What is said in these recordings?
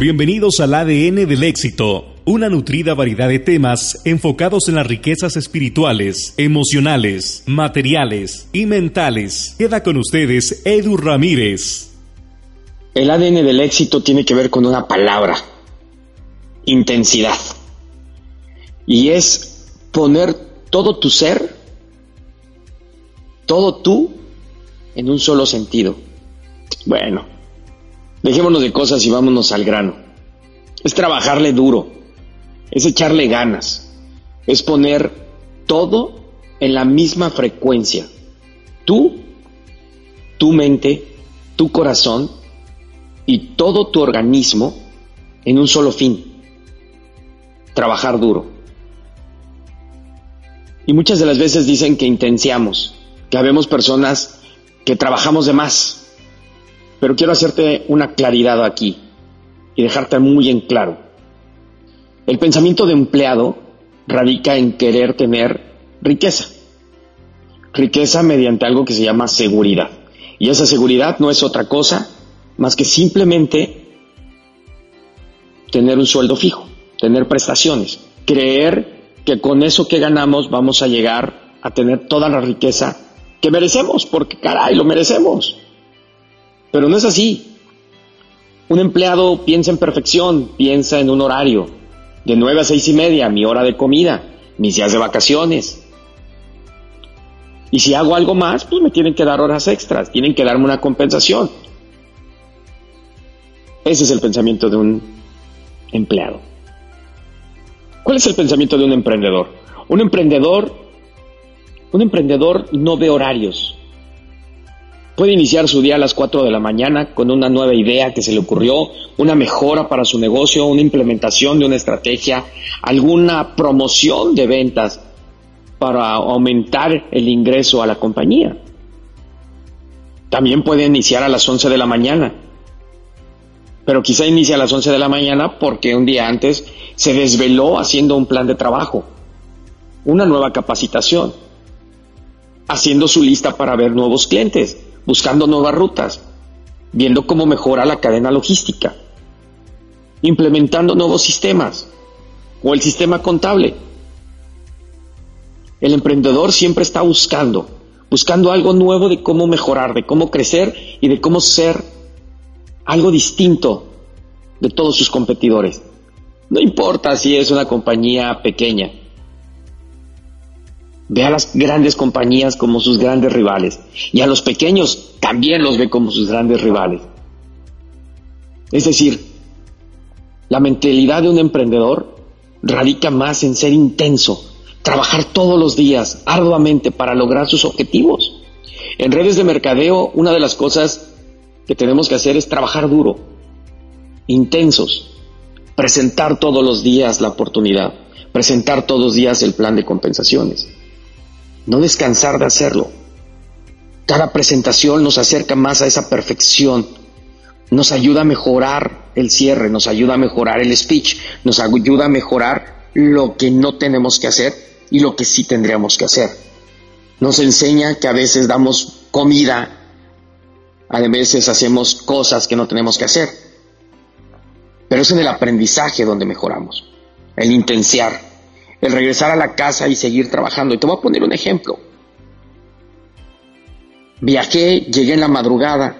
Bienvenidos al ADN del éxito, una nutrida variedad de temas enfocados en las riquezas espirituales, emocionales, materiales y mentales. Queda con ustedes Edu Ramírez. El ADN del éxito tiene que ver con una palabra, intensidad. Y es poner todo tu ser, todo tú, en un solo sentido. Bueno, Dejémonos de cosas y vámonos al grano. Es trabajarle duro, es echarle ganas, es poner todo en la misma frecuencia. Tú, tu mente, tu corazón y todo tu organismo en un solo fin. Trabajar duro. Y muchas de las veces dicen que intenciamos, que habemos personas que trabajamos de más, pero quiero hacerte una claridad aquí y dejarte muy en claro. El pensamiento de empleado radica en querer tener riqueza. Riqueza mediante algo que se llama seguridad. Y esa seguridad no es otra cosa más que simplemente tener un sueldo fijo, tener prestaciones, creer que con eso que ganamos vamos a llegar a tener toda la riqueza que merecemos, porque caray, lo merecemos. Pero no es así. Un empleado piensa en perfección, piensa en un horario, de 9 a seis y media, mi hora de comida, mis días de vacaciones. Y si hago algo más, pues me tienen que dar horas extras, tienen que darme una compensación. Ese es el pensamiento de un empleado. ¿Cuál es el pensamiento de un emprendedor? Un emprendedor, un emprendedor no ve horarios, Puede iniciar su día a las 4 de la mañana con una nueva idea que se le ocurrió, una mejora para su negocio, una implementación de una estrategia, alguna promoción de ventas para aumentar el ingreso a la compañía. También puede iniciar a las 11 de la mañana, pero quizá inicie a las 11 de la mañana porque un día antes se desveló haciendo un plan de trabajo, una nueva capacitación, haciendo su lista para ver nuevos clientes buscando nuevas rutas, viendo cómo mejora la cadena logística, implementando nuevos sistemas o el sistema contable. El emprendedor siempre está buscando, buscando algo nuevo de cómo mejorar, de cómo crecer y de cómo ser algo distinto de todos sus competidores. No importa si es una compañía pequeña, Ve a las grandes compañías como sus grandes rivales y a los pequeños también los ve como sus grandes rivales. Es decir, la mentalidad de un emprendedor radica más en ser intenso, trabajar todos los días arduamente para lograr sus objetivos. En redes de mercadeo, una de las cosas que tenemos que hacer es trabajar duro, intensos, presentar todos los días la oportunidad, presentar todos los días el plan de compensaciones no descansar de hacerlo. Cada presentación nos acerca más a esa perfección, nos ayuda a mejorar el cierre, nos ayuda a mejorar el speech, nos ayuda a mejorar lo que no tenemos que hacer y lo que sí tendríamos que hacer. Nos enseña que a veces damos comida, a veces hacemos cosas que no tenemos que hacer. Pero es en el aprendizaje donde mejoramos, el intenciar el regresar a la casa y seguir trabajando. Y te voy a poner un ejemplo. Viajé, llegué en la madrugada,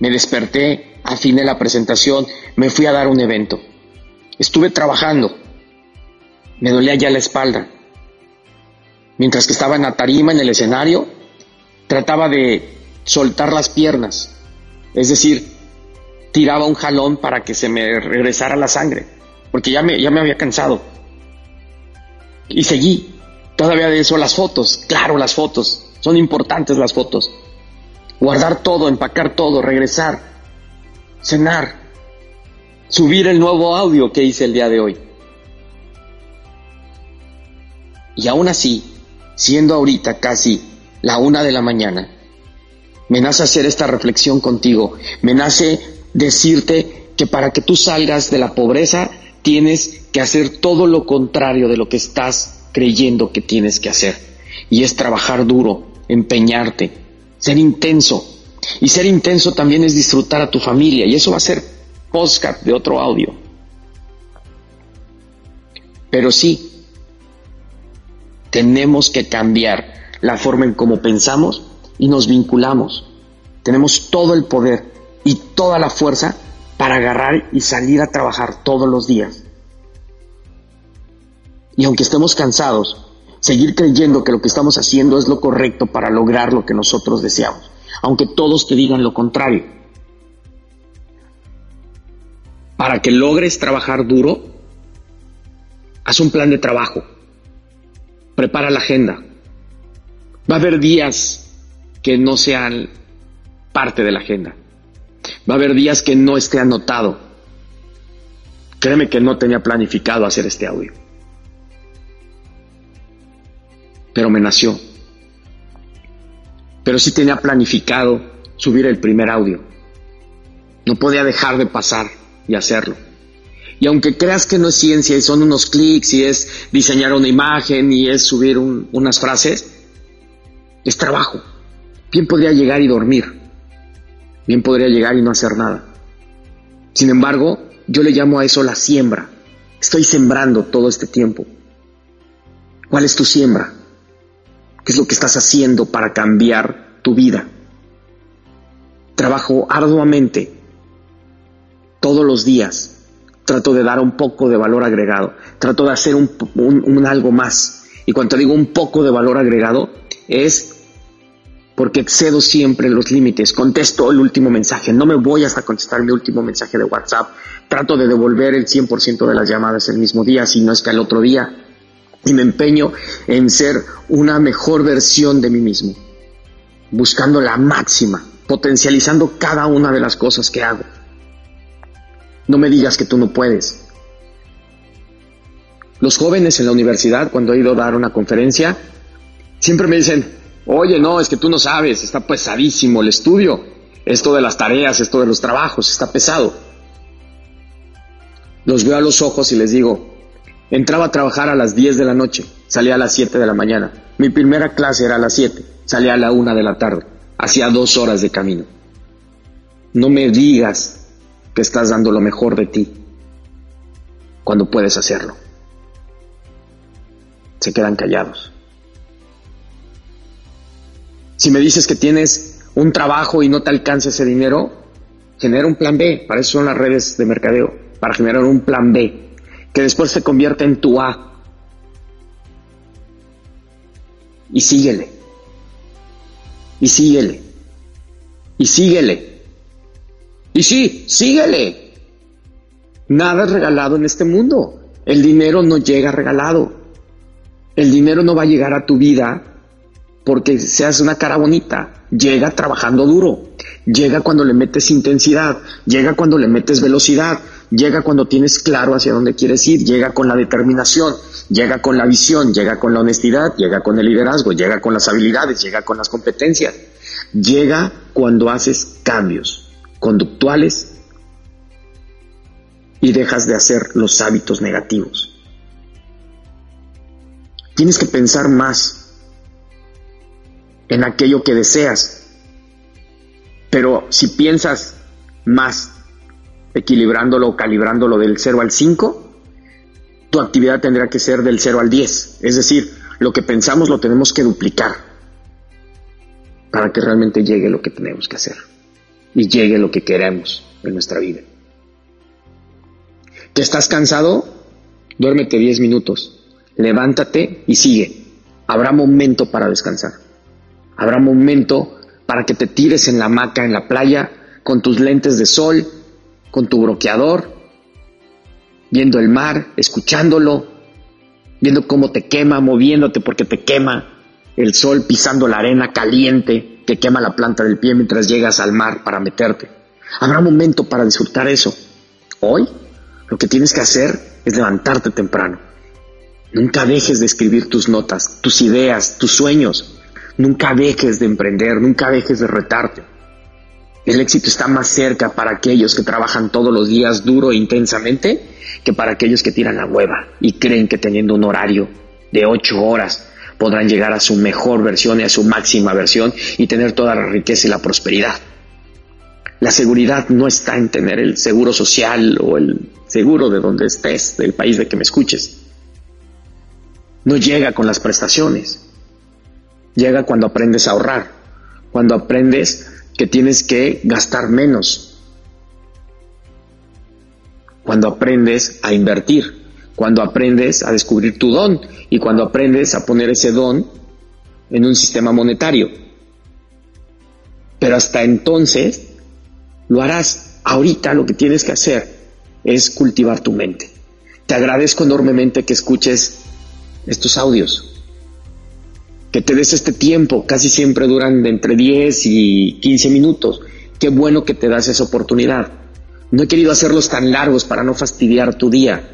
me desperté, afiné la presentación, me fui a dar un evento. Estuve trabajando, me dolía ya la espalda. Mientras que estaba en la tarima, en el escenario, trataba de soltar las piernas, es decir, tiraba un jalón para que se me regresara la sangre, porque ya me, ya me había cansado. Y seguí. Todavía de eso las fotos, claro, las fotos, son importantes las fotos. Guardar todo, empacar todo, regresar, cenar, subir el nuevo audio que hice el día de hoy. Y aún así, siendo ahorita casi la una de la mañana, me nace hacer esta reflexión contigo, me nace decirte que para que tú salgas de la pobreza tienes que hacer todo lo contrario de lo que estás creyendo que tienes que hacer. Y es trabajar duro, empeñarte, ser intenso. Y ser intenso también es disfrutar a tu familia. Y eso va a ser podcast, de otro audio. Pero sí, tenemos que cambiar la forma en cómo pensamos y nos vinculamos. Tenemos todo el poder y toda la fuerza para agarrar y salir a trabajar todos los días. Y aunque estemos cansados, seguir creyendo que lo que estamos haciendo es lo correcto para lograr lo que nosotros deseamos, aunque todos te digan lo contrario. Para que logres trabajar duro, haz un plan de trabajo, prepara la agenda. Va a haber días que no sean parte de la agenda. Va a haber días que no esté anotado. Créeme que no tenía planificado hacer este audio. Pero me nació. Pero sí tenía planificado subir el primer audio. No podía dejar de pasar y hacerlo. Y aunque creas que no es ciencia y son unos clics y es diseñar una imagen y es subir unas frases, es trabajo. Bien podría llegar y dormir Bien podría llegar y no hacer nada. Sin embargo, yo le llamo a eso la siembra. Estoy sembrando todo este tiempo. ¿Cuál es tu siembra? ¿Qué es lo que estás haciendo para cambiar tu vida? Trabajo arduamente todos los días. Trato de dar un poco de valor agregado. Trato de hacer un, algo más. Y cuando digo un poco de valor agregado, es porque excedo siempre los límites. Contesto el último mensaje, no me voy hasta contestar mi último mensaje de WhatsApp. Trato de devolver el 100% de las llamadas el mismo día, si no es que al otro día. Y me empeño en ser una mejor versión de mí mismo, buscando la máxima, potencializando cada una de las cosas que hago. No me digas que tú no puedes. Los jóvenes en la universidad, cuando he ido a dar una conferencia, siempre me dicen, Oye, no, es que tú no sabes, está pesadísimo el estudio. Esto de las tareas, esto de los trabajos, está pesado. Los veo a los ojos y les digo, entraba a trabajar a las 10 de la noche, salía a las 7 de la mañana. Mi primera clase era a las 7, salía a la 1 de la tarde. Hacía dos horas de camino. No me digas que estás dando lo mejor de ti cuando puedes hacerlo. Se quedan callados. Si me dices que tienes un trabajo y no te alcanza ese dinero, genera un plan B. Para eso son las redes de mercadeo, para generar un plan B, que después se convierte en tu A. Y síguele. Y síguele. Y síguele. Y sí, síguele. Nada es regalado en este mundo. El dinero no llega regalado. El dinero no va a llegar a tu vida porque seas una cara bonita. Llega trabajando duro, llega cuando le metes intensidad, llega cuando le metes velocidad, llega cuando tienes claro hacia dónde quieres ir, llega con la determinación, llega con la visión, llega con la honestidad, llega con el liderazgo, llega con las habilidades, llega con las competencias, llega cuando haces cambios conductuales y dejas de hacer los hábitos negativos. Tienes que pensar más en aquello que deseas. Pero si piensas más equilibrándolo calibrándolo del 0 al 5, tu actividad tendrá que ser del 0 al 10. Es decir, lo que pensamos lo tenemos que duplicar para que realmente llegue lo que tenemos que hacer y llegue lo que queremos en nuestra vida. ¿Te estás cansado? Duérmete 10 minutos, levántate y sigue. Habrá momento para descansar. Habrá momento para que te tires en la hamaca en la playa con tus lentes de sol, con tu bloqueador, viendo el mar, escuchándolo, viendo cómo te quema, moviéndote porque te quema el sol pisando la arena caliente que quema la planta del pie mientras llegas al mar para meterte. Habrá momento para disfrutar eso. Hoy lo que tienes que hacer es levantarte temprano. Nunca dejes de escribir tus notas, tus ideas, tus sueños. Nunca dejes de emprender, nunca dejes de retarte. El éxito está más cerca para aquellos que trabajan todos los días duro e intensamente que para aquellos que tiran la hueva y creen que teniendo un horario de ocho horas podrán llegar a su mejor versión y a su máxima versión y tener toda la riqueza y la prosperidad. La seguridad no está en tener el seguro social o el seguro de donde estés, del país de que me escuches. No llega con las prestaciones. Llega cuando aprendes a ahorrar, cuando aprendes que tienes que gastar menos, cuando aprendes a invertir, cuando aprendes a descubrir tu don y cuando aprendes a poner ese don en un sistema monetario. Pero hasta entonces lo harás. Ahorita lo que tienes que hacer es cultivar tu mente. Te agradezco enormemente que escuches estos audios, que te des este tiempo, casi siempre duran de entre 10 y 15 minutos. Qué bueno que te das esa oportunidad. No he querido hacerlos tan largos para no fastidiar tu día,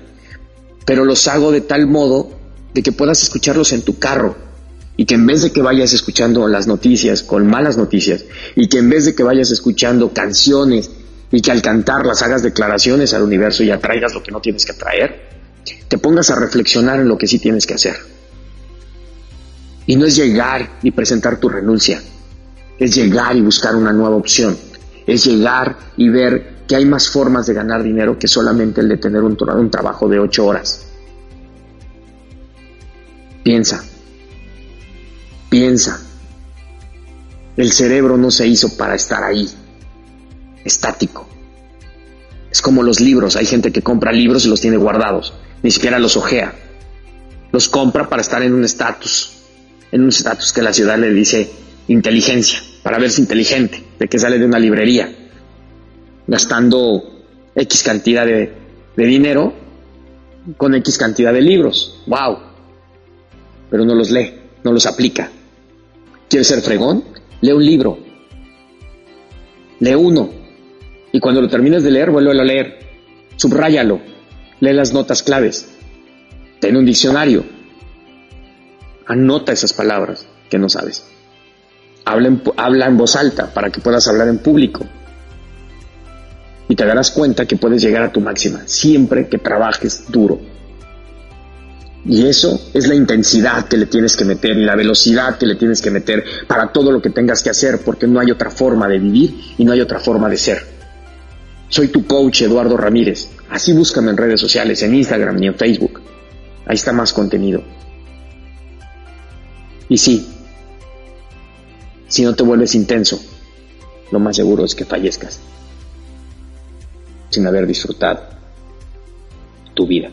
pero los hago de tal modo de que puedas escucharlos en tu carro, y que en vez de que vayas escuchando las noticias con malas noticias y que en vez de que vayas escuchando canciones y que al cantarlas hagas declaraciones al universo y atraigas lo que no tienes que atraer, te pongas a reflexionar en lo que sí tienes que hacer. Y no es llegar y presentar tu renuncia, es llegar y buscar una nueva opción, es llegar y ver que hay más formas de ganar dinero que solamente el de tener un, trabajo de ocho horas. Piensa, Piensa. El cerebro no se hizo para estar ahí, estático. Es como los libros. Hay gente que compra libros y los tiene guardados. Ni siquiera los ojea. Los compra para estar en un estatus. En un estatus que la ciudad le dice inteligencia. Para verse inteligente. De que sale de una librería. Gastando X cantidad de, de dinero con X cantidad de libros. ¡Wow! Pero no los lee, no los aplica. ¿Quieres ser fregón? Lee un libro. Lee uno. Y cuando lo termines de leer, vuelve a leer. Subráyalo. Lee las notas claves. Ten un diccionario. Anota esas palabras que no sabes. Habla en, habla en voz alta para que puedas hablar en público. Y te darás cuenta que puedes llegar a tu máxima siempre que trabajes duro. Y eso es la intensidad que le tienes que meter y la velocidad que le tienes que meter para todo lo que tengas que hacer, porque no hay otra forma de vivir y no hay otra forma de ser. Soy tu coach Eduardo Ramírez. Así búscame en redes sociales, en Instagram y en Facebook. Ahí está más contenido. Y sí, si no te vuelves intenso, lo más seguro es que fallezcas sin haber disfrutado tu vida.